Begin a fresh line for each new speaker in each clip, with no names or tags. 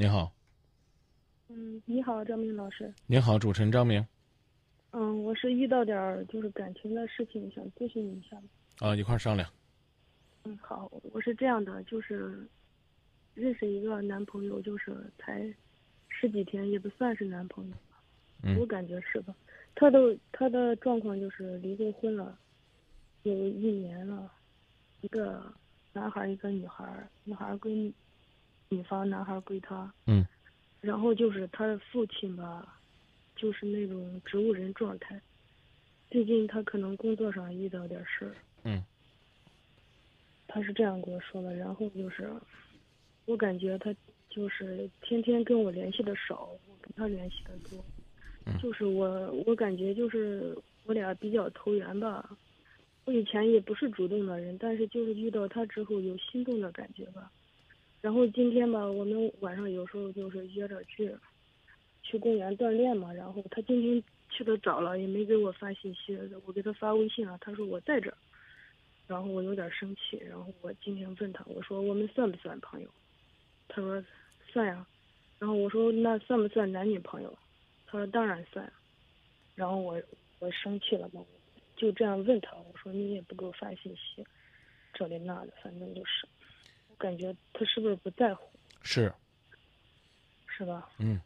您好，
嗯，你好，张明老师。
您好，主持人张明。
嗯，我是遇到点儿就是感情的事情，想咨询一下。
啊，一块儿商量。
嗯，好，我是这样的，就是认识一个男朋友，就是才十几天，也不算是男朋友吧，
嗯
我感觉是吧？他的他的状况就是离过婚了，有一年了，一个男孩儿，一个女孩儿，女孩儿归女方，男孩归他。
嗯。
然后就是他的父亲吧，就是那种植物人状态。最近他可能工作上遇到点事儿。
嗯。
他是这样跟我说的，然后就是，我感觉他就是天天跟我联系的少，我跟他联系的多。
嗯
就是我，我感觉就是我俩比较投缘吧。我以前也不是主动的人，但是就是遇到他之后有心动的感觉吧。然后今天吧，我们晚上有时候就是约着去，去公园锻炼嘛。然后他今天去的早了，也没给我发信息，我给他发微信了，他说我在这儿。然后我有点生气，然后我今天问他，我说我们算不算朋友？他说算呀。然后我说那算不算男女朋友？他说当然算。然后我我生气了嘛，就这样问他，我说你也不给我发信息，这里那的，反正就是，感觉他是不是不在乎，
是，
是吧？
嗯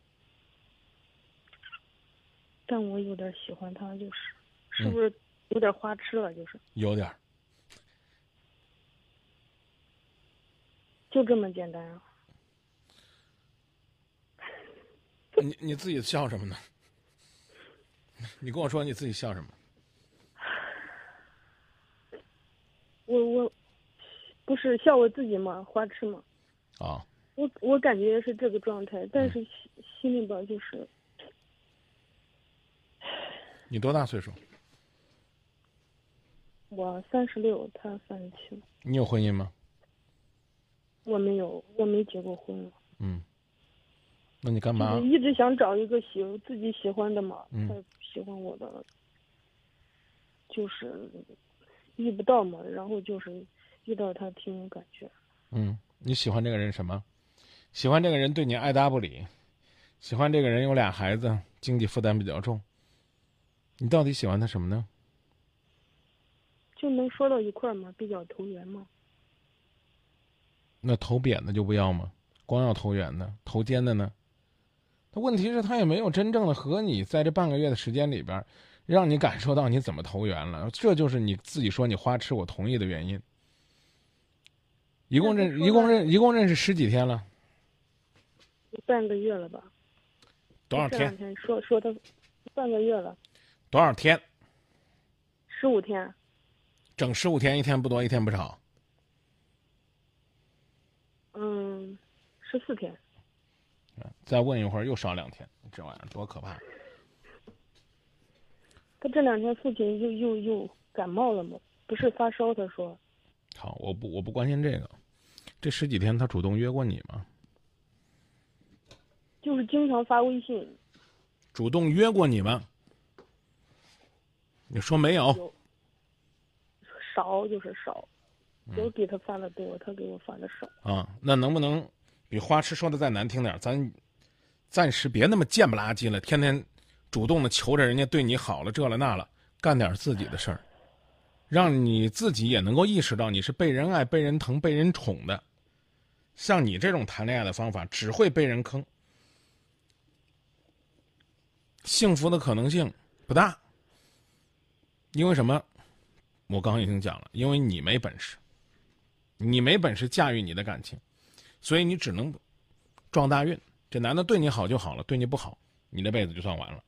但我有点喜欢他，就是，是
嗯
不是有点花痴了？就是，
有点儿。
就这么简单啊？
你你自己笑什么呢？你跟我说你自己笑什么？
我我，不是笑我自己吗？花痴吗？
啊，
我我感觉是这个状态，但是心心里边就是
你多大岁数？
我三十六，他三十七，
你有婚姻吗？
我没有，我没结过婚，
嗯。那你干嘛
是？一直想找一个喜自己喜欢的嘛，
嗯
他喜欢我的，就是遇不到嘛，然后就是遇到他挺有感觉，
嗯，你喜欢这个人什么？喜欢这个人对你爱答不理，喜欢这个人有俩孩子，经济负担比较重。你到底喜欢他什么呢？
就能说到一块儿嘛，比较投缘吗。
那投扁的就不要吗？光要投缘的，投尖的呢？他问题是，他也没有真正的和你在这半个月的时间里边，让你感受到你怎么投缘了。这就是你自己说你花痴，我同意的原因。一共认一共认一共认识十几天了，
半个月了吧？
多少天？
天说说他半个月了，
多少天？
十五天。
整十五天，一天不多，一天不少。
嗯，十四天。
再问一会儿，又少两天，这玩意儿多可怕！
他这两天父亲又又又感冒了嘛，不是发烧，他说
好，我不我不关心这个。这十几天他主动约过你吗？
就是经常发微信，
主动约过你吗？你说没有？
有少就是少，
嗯
我给他发的多，他给我发的少。
啊，那能不能比花痴说的再难听点？咱暂时别那么贱不拉几了，天天主动的求着人家对你好了这了那了，干点自己的事儿，让你自己也能够意识到你是被人爱、被人疼、被人宠的。像你这种谈恋爱的方法，只会被人坑，幸福的可能性不大。因为什么？我刚刚已经讲了，因为你没本事。你没本事驾驭你的感情，所以你只能撞大运。这男的对你好就好了，对你不好，你这辈子就算完了。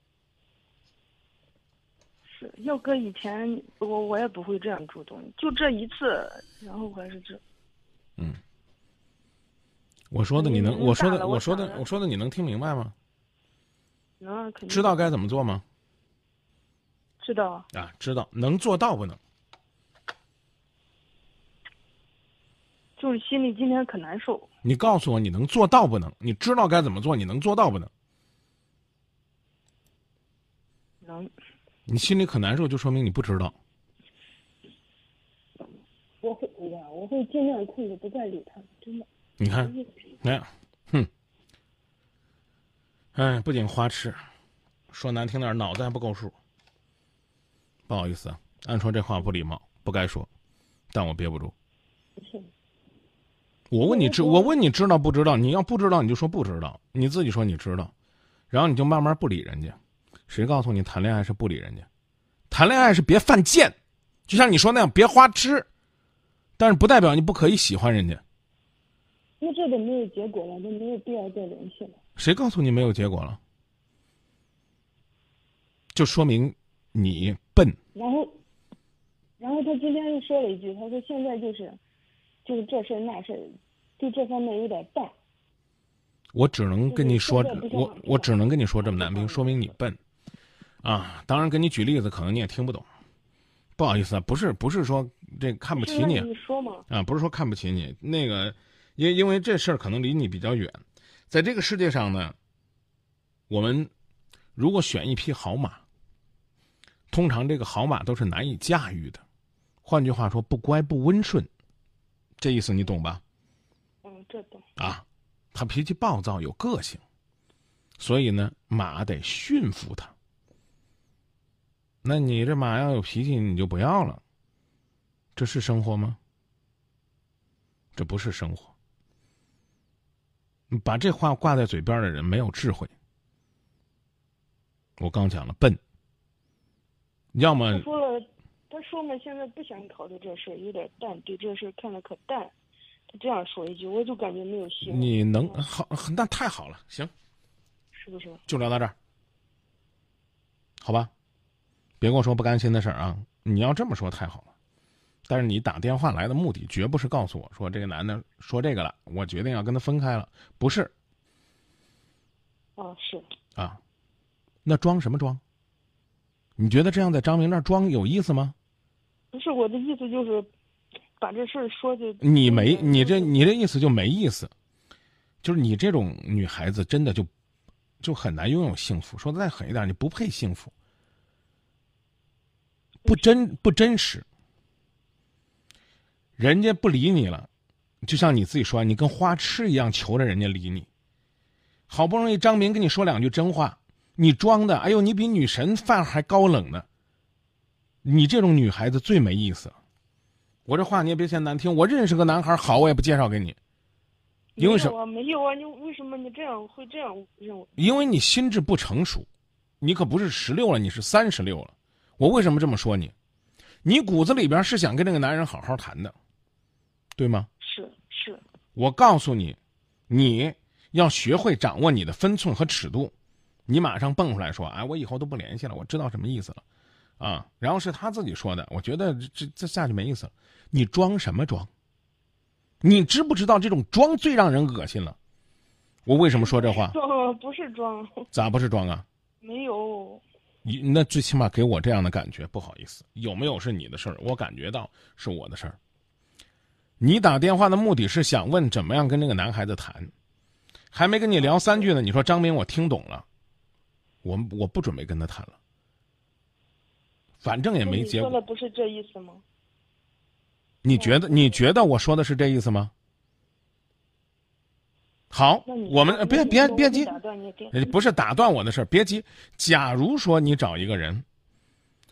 是要搁以前，我我也不会这样主动，就这一次，然后还是这。
嗯，我说的你能，我说的，
我
我说的，我说的你能听明白吗？
能啊，肯定
知道该怎么做吗？
知道啊，
啊，知道，能做到不能？
就是心里今天可难受。
你告诉我你能做到不能？你知道该怎么做，你能做到不能？
能，
你心里可难受，就说明你不知道。
我会我，我会尽量控制，不再理他，真的。
你看，哎，哼，哎，不仅花痴，说难听点，脑子还不够数。不好意思啊，按说这话不礼貌，不该说，但我憋不住。我问你知，我问你知道不知道？你要不知道，你就说不知道。你自己说你知道，然后你就慢慢不理人家。谁告诉你谈恋爱是不理人家？谈恋爱是别犯贱，就像你说那样，别花痴。但是不代表你不可以喜欢人家。
那这都没有结果了，就没有必要再联系了。
谁告诉你没有结果了？就说明你笨。
然后，然后他今天又说了一句，他说现在就是，就是这事儿那事儿，对这方面有点淡。
我只能跟你说，我我只能跟你说这么难听，说明你笨。啊，当然给你举例子，可能你也听不懂。不好意思啊，不是不是说这看不起你。
你说嘛。
啊，不是说看不起你，那个，因因为这事儿可能离你比较远。在这个世界上呢，我们如果选一匹好马，通常这个好马都是难以驾驭的。换句话说，不乖不温顺，这意思你懂吧？
嗯，这懂。
啊，他脾气暴躁有个性，所以呢，马得驯服他。那你这马要有脾气，你就不要了。这是生活吗？这不是生活。把这话挂在嘴边的人没有智慧。我刚讲了笨，要么
他说了，他说嘛，现在不想考虑这事，有点淡，对这事看得可淡。他这样说一句，我就感觉没有希望。
你能好，那太好了，行，
是不是？
就聊到这儿，好吧？别跟我说不甘心的事儿啊！你要这么说太好了。但是你打电话来的目的绝不是告诉我说这个男的说这个了，我决定要跟他分开了，不是。
啊，是。
啊，那装什么装？你觉得这样在张明那儿装有意思吗？
不是我的意思，就是把这事儿说就。
你没，你这你这意思就没意思，就是你这种女孩子真的就就很难拥有幸福。说的再狠一点，你不配幸福，不真不真实。人家不理你了，就像你自己说，你跟花痴一样求着人家理你。好不容易张明跟你说两句真话，你装的，哎呦，你比女神范还高冷呢。你这种女孩子最没意思。我这话你也别嫌难听，我认识个男孩好，我也不介绍给你。因为什么？
没有啊，你为什么你这样会这样认为？
因为你心智不成熟，你可不是十六了，你是三十六了。我为什么这么说你？你骨子里边是想跟那个男人好好谈的。对吗？
是是，
我告诉你，你要学会掌握你的分寸和尺度。你马上蹦出来说：“哎，我以后都不联系了。”我知道什么意思了，啊！然后是他自己说的，我觉得这这下去没意思了。你装什么装？你知不知道这种装最让人恶心了？我为什么说这话？
装 不是装，
咋不是装啊？
没有。
你那最起码给我这样的感觉，不好意思，有没有是你的事儿，我感觉到是我的事儿。你打电话的目的是想问怎么样跟这个男孩子谈，还没跟你聊三句呢，你说张明我听懂了，我我不准备跟他谈了，反正也没结果。
说的不是这意思吗？
你觉得你觉得我说的是这意思吗？好，我们别别别急，不是打断我的事儿，别急。假如说你找一个人，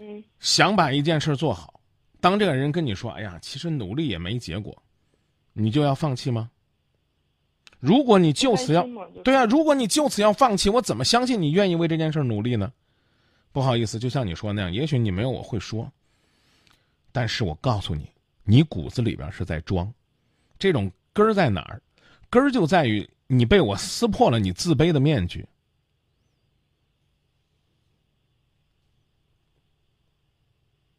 嗯，
想把一件事做好。当这个人跟你说：“哎呀，其实努力也没结果，你就要放弃吗？”如果你就此要对啊，如果你就此要放弃，我怎么相信你愿意为这件事努力呢？不好意思，就像你说那样，也许你没有我会说，但是我告诉你，你骨子里边是在装，这种根儿在哪儿？根儿就在于你被我撕破了你自卑的面具。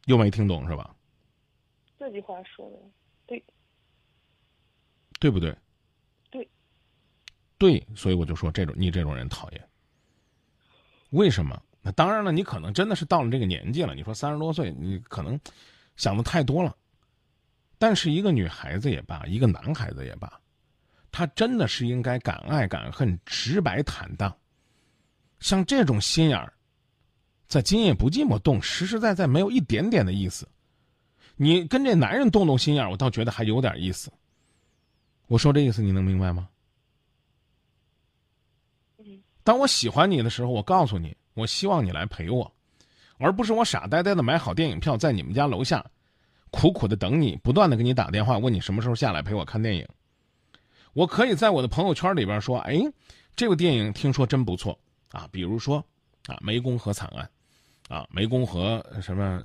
又没听懂是吧？
这句话说的对，
对不对？
对，
对，所以我就说这种你这种人讨厌。为什么？那当然了，你可能真的是到了这个年纪了。你说三十多岁，你可能想的太多了。但是一个女孩子也罢，一个男孩子也罢，他真的是应该敢爱敢恨、直白坦荡。像这种心眼儿，在今夜不寂寞动，实实在在没有一点点的意思。你跟这男人动动心眼我倒觉得还有点意思。我说这意思你能明白吗？
嗯
当我喜欢你的时候，我告诉你，我希望你来陪我，而不是我傻呆呆的买好电影票在你们家楼下，苦苦的等你，不断的给你打电话问你什么时候下来陪我看电影。我可以在我的朋友圈里边说，哎，这部电影听说真不错啊，比如说啊，湄公河惨案，啊，湄公河什么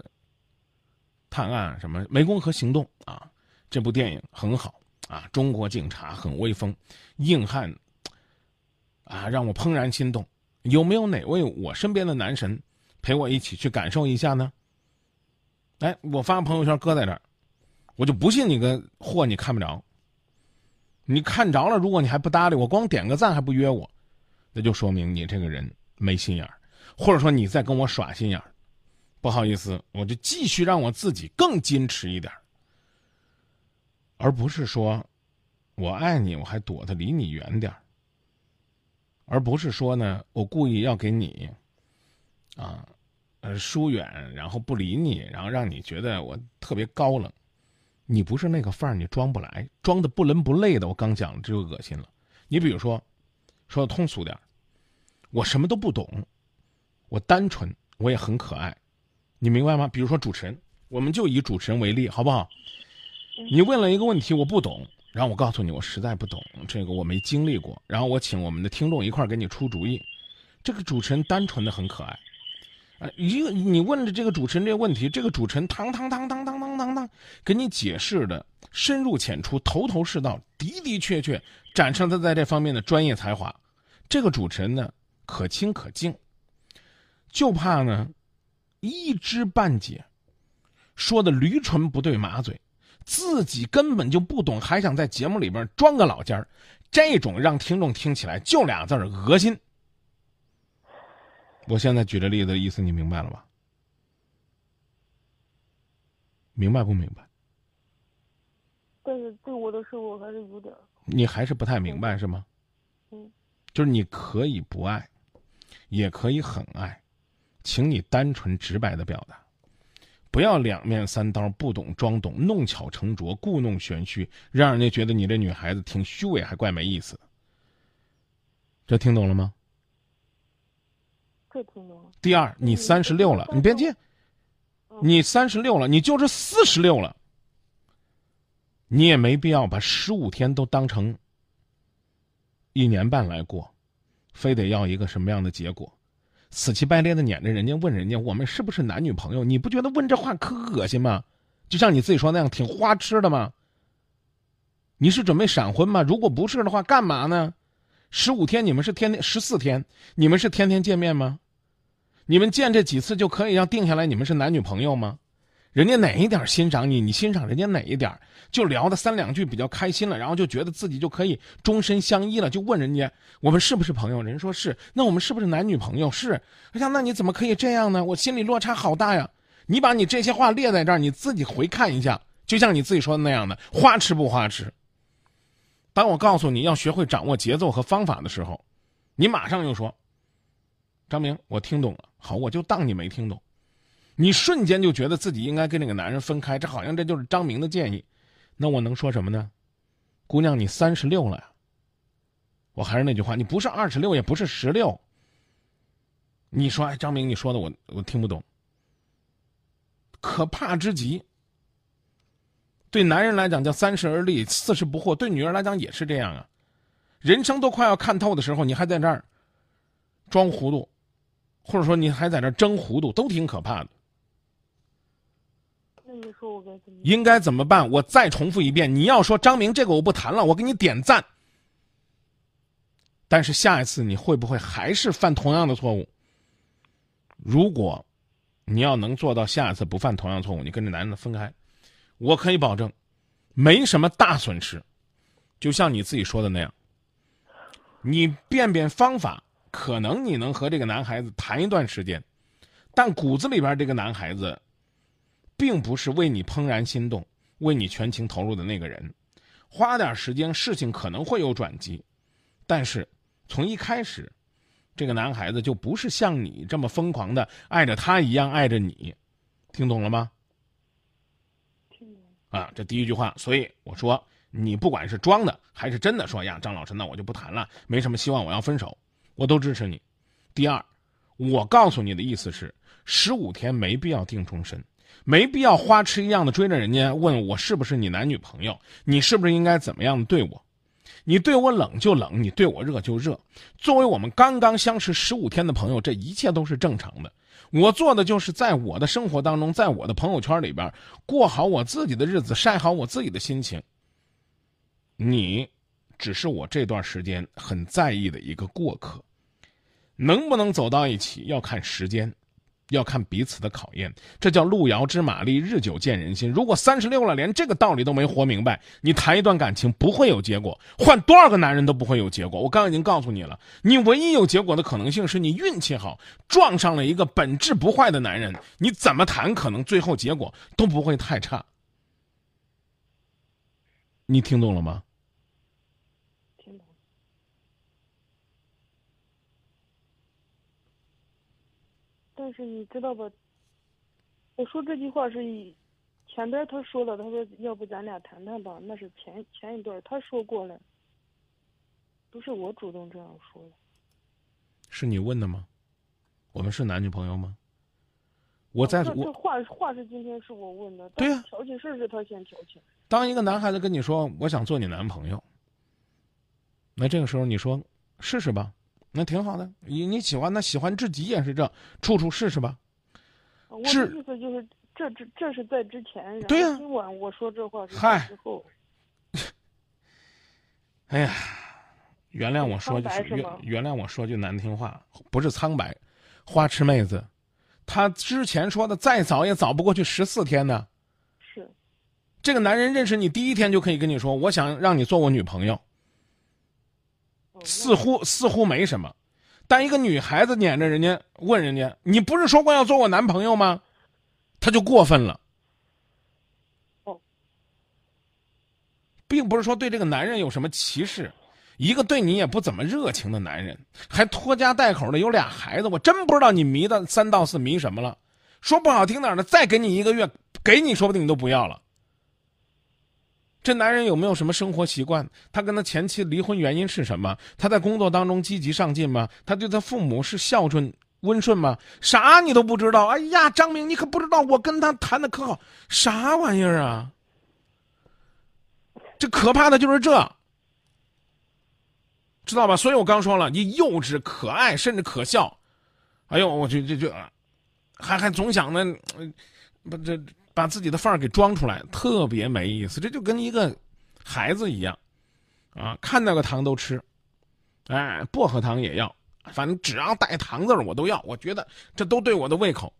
探案什么湄公河行动啊，这部电影很好啊，中国警察很威风，硬汉啊，让我怦然心动。有没有哪位我身边的男神陪我一起去感受一下呢？哎，我发朋友圈搁在这儿，我就不信你个货你看不着。你看着了，如果你还不搭理我，光点个赞还不约我，那就说明你这个人没心眼儿，或者说你在跟我耍心眼儿。不好意思，我就继续让我自己更矜持一点，而不是说我爱你，我还躲得离你远点儿，而不是说呢，我故意要给你啊，呃，疏远，然后不理你，然后让你觉得我特别高冷。你不是那个范儿，你装不来，装的不伦不类的。我刚讲了，这就恶心了。你比如说，说的通俗点，我什么都不懂，我单纯，我也很可爱，你明白吗？比如说主持人，我们就以主持人为例，好不好？你问了一个问题，我不懂，然后我告诉你，我实在不懂，这个我没经历过，然后我请我们的听众一块儿给你出主意。这个主持人单纯的很可爱。啊，一个你问的这个主持人这个问题，这个主持人当当当当当当当当，给你解释的深入浅出、头头是道，的的确确展示他在这方面的专业才华。这个主持人呢，可亲可敬，就怕呢一知半解，说的驴唇不对马嘴，自己根本就不懂，还想在节目里边装个老尖儿，这种让听众听起来就俩字儿恶心。我现在举这例子的意思，你明白了吧？明白不明白？
但是对我的生活还是有点。
你还是不太明白是吗？
嗯，
就是你可以不爱，也可以很爱，请你单纯直白的表达，不要两面三刀，不懂装懂，弄巧成拙，故弄玄虚，让人家觉得你这女孩子挺虚伪，还怪没意思的。这听懂了吗？
这听懂了。
第二，你三十六了，你别介，你三十六了，你就是四十六了，你也没必要把十五天都当成一年半来过，非得要一个什么样的结果，死乞白赖的撵着人家问人家我们是不是男女朋友？你不觉得问这话可恶心吗？就像你自己说那样，挺花痴的吗？你是准备闪婚吗？如果不是的话，干嘛呢？十五天，你们是天天十四天，你们是天天见面吗？你们见这几次就可以让定下来你们是男女朋友吗？人家哪一点欣赏你，你欣赏人家哪一点，就聊的三两句比较开心了，然后就觉得自己就可以终身相依了，就问人家我们是不是朋友？人说是，那我们是不是男女朋友？是。哎呀，那你怎么可以这样呢？我心里落差好大呀！你把你这些话列在这儿，你自己回看一下，就像你自己说的那样的，花痴不花痴？当我告诉你要学会掌握节奏和方法的时候，你马上又说：“张明，我听懂了。”好，我就当你没听懂。你瞬间就觉得自己应该跟那个男人分开，这好像这就是张明的建议。那我能说什么呢？姑娘，你三十六了呀。我还是那句话，你不是二十六，也不是十六。你说，哎，张明，你说的我我听不懂。可怕之极。对男人来讲叫三十而立，四十不惑；对女人来讲也是这样啊。人生都快要看透的时候，你还在这儿装糊涂，或者说你还在这儿争糊涂，都挺可怕的。应该怎么办？我再重复一遍，你要说张明这个我不谈了，我给你点赞。但是下一次你会不会还是犯同样的错误？如果你要能做到下一次不犯同样错误，你跟这男人分开。我可以保证，没什么大损失，就像你自己说的那样，你变变方法，可能你能和这个男孩子谈一段时间，但骨子里边这个男孩子，并不是为你怦然心动、为你全情投入的那个人，花点时间，事情可能会有转机，但是从一开始，这个男孩子就不是像你这么疯狂的爱着他一样爱着你，听懂了吗？啊，这第一句话，所以我说你不管是装的还是真的，说呀，张老师，那我就不谈了，没什么希望，我要分手。我都支持你。第二，我告诉你的意思是，十五天没必要定终身，没必要花痴一样的追着人家问我是不是你男女朋友，你是不是应该怎么样对我？你对我冷就冷，你对我热就热。作为我们刚刚相识十五天的朋友，这一切都是正常的。我做的就是在我的生活当中，在我的朋友圈里边过好我自己的日子，晒好我自己的心情。你，只是我这段时间很在意的一个过客，能不能走到一起要看时间，要看彼此的考验。这叫路遥知马力，日久见人心。如果三十六了，连这个道理都没活明白，你谈一段感情不会有结果，换多少个男人都不会有结果。我刚已经告诉你了，你唯一有结果的可能性是你运气好，撞上了一个本质不坏的男人。你怎么谈，可能最后结果都不会太差。你听懂了吗？
听懂。但是你知道吧？我说这句话是以前边他说了，他说要不咱俩谈谈吧，那是前前一段他说过了，不是我主动这样说的。
是你问的吗？我们是男女朋友吗？我在
这这
我
话话是今天是我问的，
对呀
但是挑起事是他先挑起。
当一个男孩子跟你说我想做你男朋友，那这个时候你说试试吧，那挺好的。你你喜欢那喜欢至极也是这，处处试试吧。
我的意思就是，这这这是在之前，
对呀
今晚我说这话之后。
哎呀，原谅我说句原谅我说句难听话，不是苍白，花痴妹子，她之前说的再早也早不过去十四天呢。
是，
这个男人认识你第一天就可以跟你说，我想让你做我女朋友，
哦
似乎似乎没什么，但一个女孩子撵着人家问人家，你不是说过要做我男朋友吗？他就过分了。
哦，
并不是说对这个男人有什么歧视，一个对你也不怎么热情的男人，还拖家带口的有俩孩子，我真不知道你迷的三到四迷什么了。说不好听点儿的，再给你一个月，给你说不定你都不要了。这男人有没有什么生活习惯？他跟他前妻离婚原因是什么？他在工作当中积极上进吗？他对他父母是孝顺温顺吗？啥你都不知道？哎呀，张明，你可不知道我跟他谈的可好，啥玩意儿啊？这可怕的就是这，知道吧？所以我刚说了，你幼稚、可爱，甚至可笑。哎呦，我这这这，还还总想呢，不这把自己的范儿给装出来，特别没意思。这就跟一个孩子一样，啊，看到个糖都吃，哎，薄荷糖也要，反正只要带糖字儿我都要。我觉得这都对我的胃口。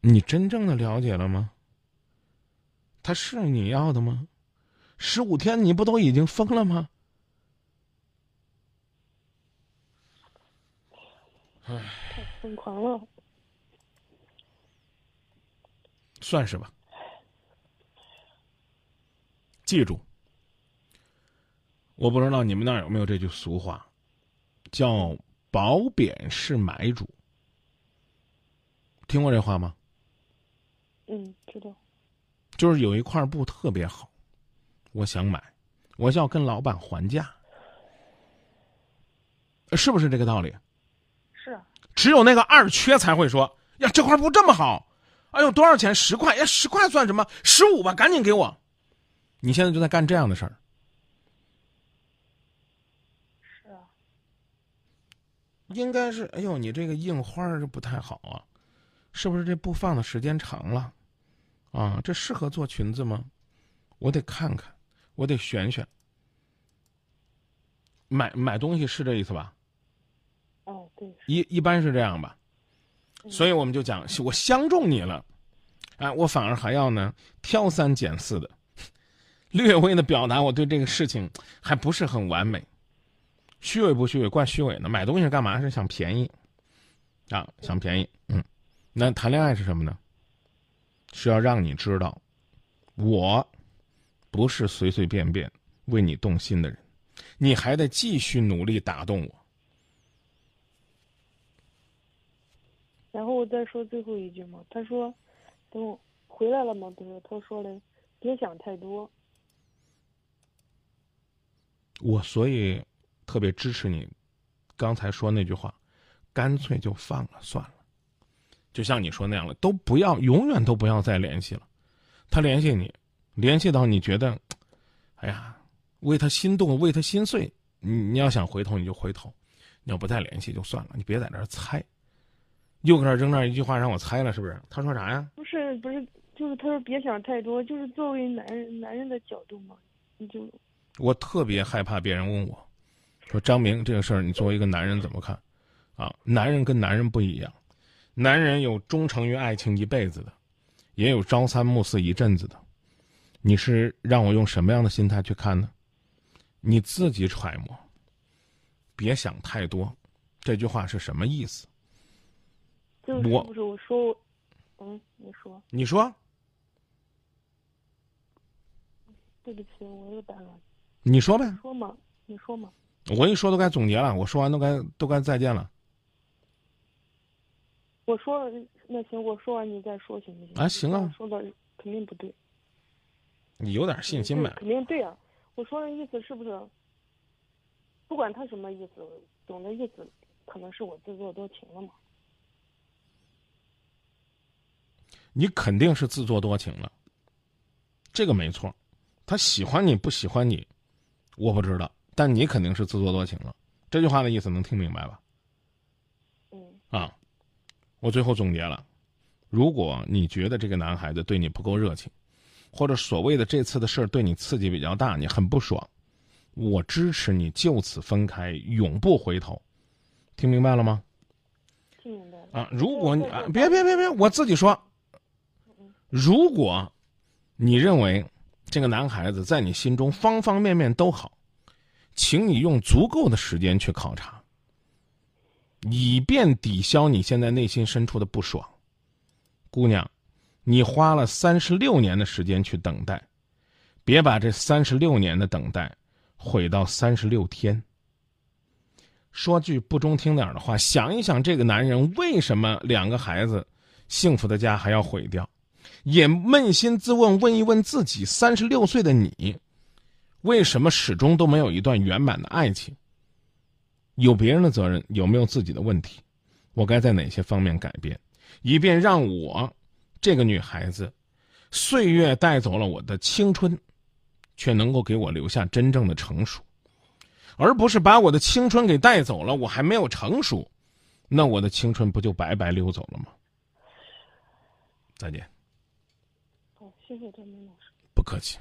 你真正的了解了吗？他是你要的吗？十五天你不都已经疯了吗？
太疯狂了。
算是吧。记住，我不知道你们那儿有没有这句俗话，叫“褒贬是买主”。听过这话吗？
嗯，知道。
就是有一块布特别好，我想买，我就要跟老板还价，是不是这个道理？
是啊，
只有那个二缺才会说：“呀，这块布这么好，哎呦，多少钱？十块？呀，十块算什么？十五吧，赶紧给我。”你现在就在干这样的事儿，
是啊，
应该是。哎呦，你这个印花儿不太好啊，是不是这布放的时间长了？啊，这适合做裙子吗？我得看看，我得选选。买买东西是这意思吧？
哦，对，
一一般是这样吧，所以我们就讲，我相中你了，哎，我反而还要呢挑三拣四的，略微的表达我对这个事情还不是很完美，虚伪不虚伪，怪虚伪的。买东西干嘛是想便宜，啊，想便宜，嗯，那谈恋爱是什么呢？是要让你知道，我不是随随便便为你动心的人，你还得继续努力打动我。
然后我再说最后一句嘛，他说，等我回来了嘛，不是，他说了，别想太多。
我所以特别支持你刚才说那句话，干脆就放了算了。就像你说那样了，都不要，永远都不要再联系了。他联系你，联系到你觉得，哎呀，为他心动，为他心碎，你你要想回头你就回头，你要不再联系就算了，你别在那儿猜。又搁那扔那一句话让我猜了，是不是？他说啥呀？
不是不是，就是他说别想太多，就是作为男人男人的角度嘛，你就
我特别害怕别人问我，说张明这个事儿，你作为一个男人怎么看？啊，男人跟男人不一样，男人有忠诚于爱情一辈子的，也有朝三暮四一阵子的。你是让我用什么样的心态去看呢？你自己揣摩，别想太多。这句话是什么意思？
就是
我
不是我说我，嗯，你说，
你说，
对不起，我又打扰，
你说呗。
说嘛，你说嘛，
我一说都该总结了，我说完都该都该再见了。
我说那行，我说完你再说行不行？
啊行啊
说的肯定不对，
你有点信心呗。
肯定对啊。我说的意思是不是？不管他什么意思，总的意思可能是我自作多情了嘛。
你肯定是自作多情了，这个没错。他喜欢你不喜欢你，我不知道，但你肯定是自作多情了。这句话的意思能听明白吧？
嗯
啊，我最后总结了：如果你觉得这个男孩子对你不够热情，或者所谓的这次的事儿对你刺激比较大，你很不爽，我支持你就此分开，永不回头。听明白了吗？
听明白了。
啊，如果你别别别别，我自己说，如果你认为这个男孩子在你心中方方面面都好，请你用足够的时间去考察，以便抵消你现在内心深处的不爽。姑娘，你花了三十六年的时间去等待，别把这三十六年的等待毁到三十六天。说句不中听点的话，想一想这个男人为什么两个孩子幸福的家还要毁掉，也扪心自问，问一问自己：三十六岁的你，为什么始终都没有一段圆满的爱情？有别人的责任，有没有自己的问题？我该在哪些方面改变，以便让我这个女孩子，岁月带走了我的青春，却能够给我留下真正的成熟。而不是把我的青春给带走了，我还没有成熟，那我的青春不就白白溜走了吗？再见，
谢谢张明老师。
不客气。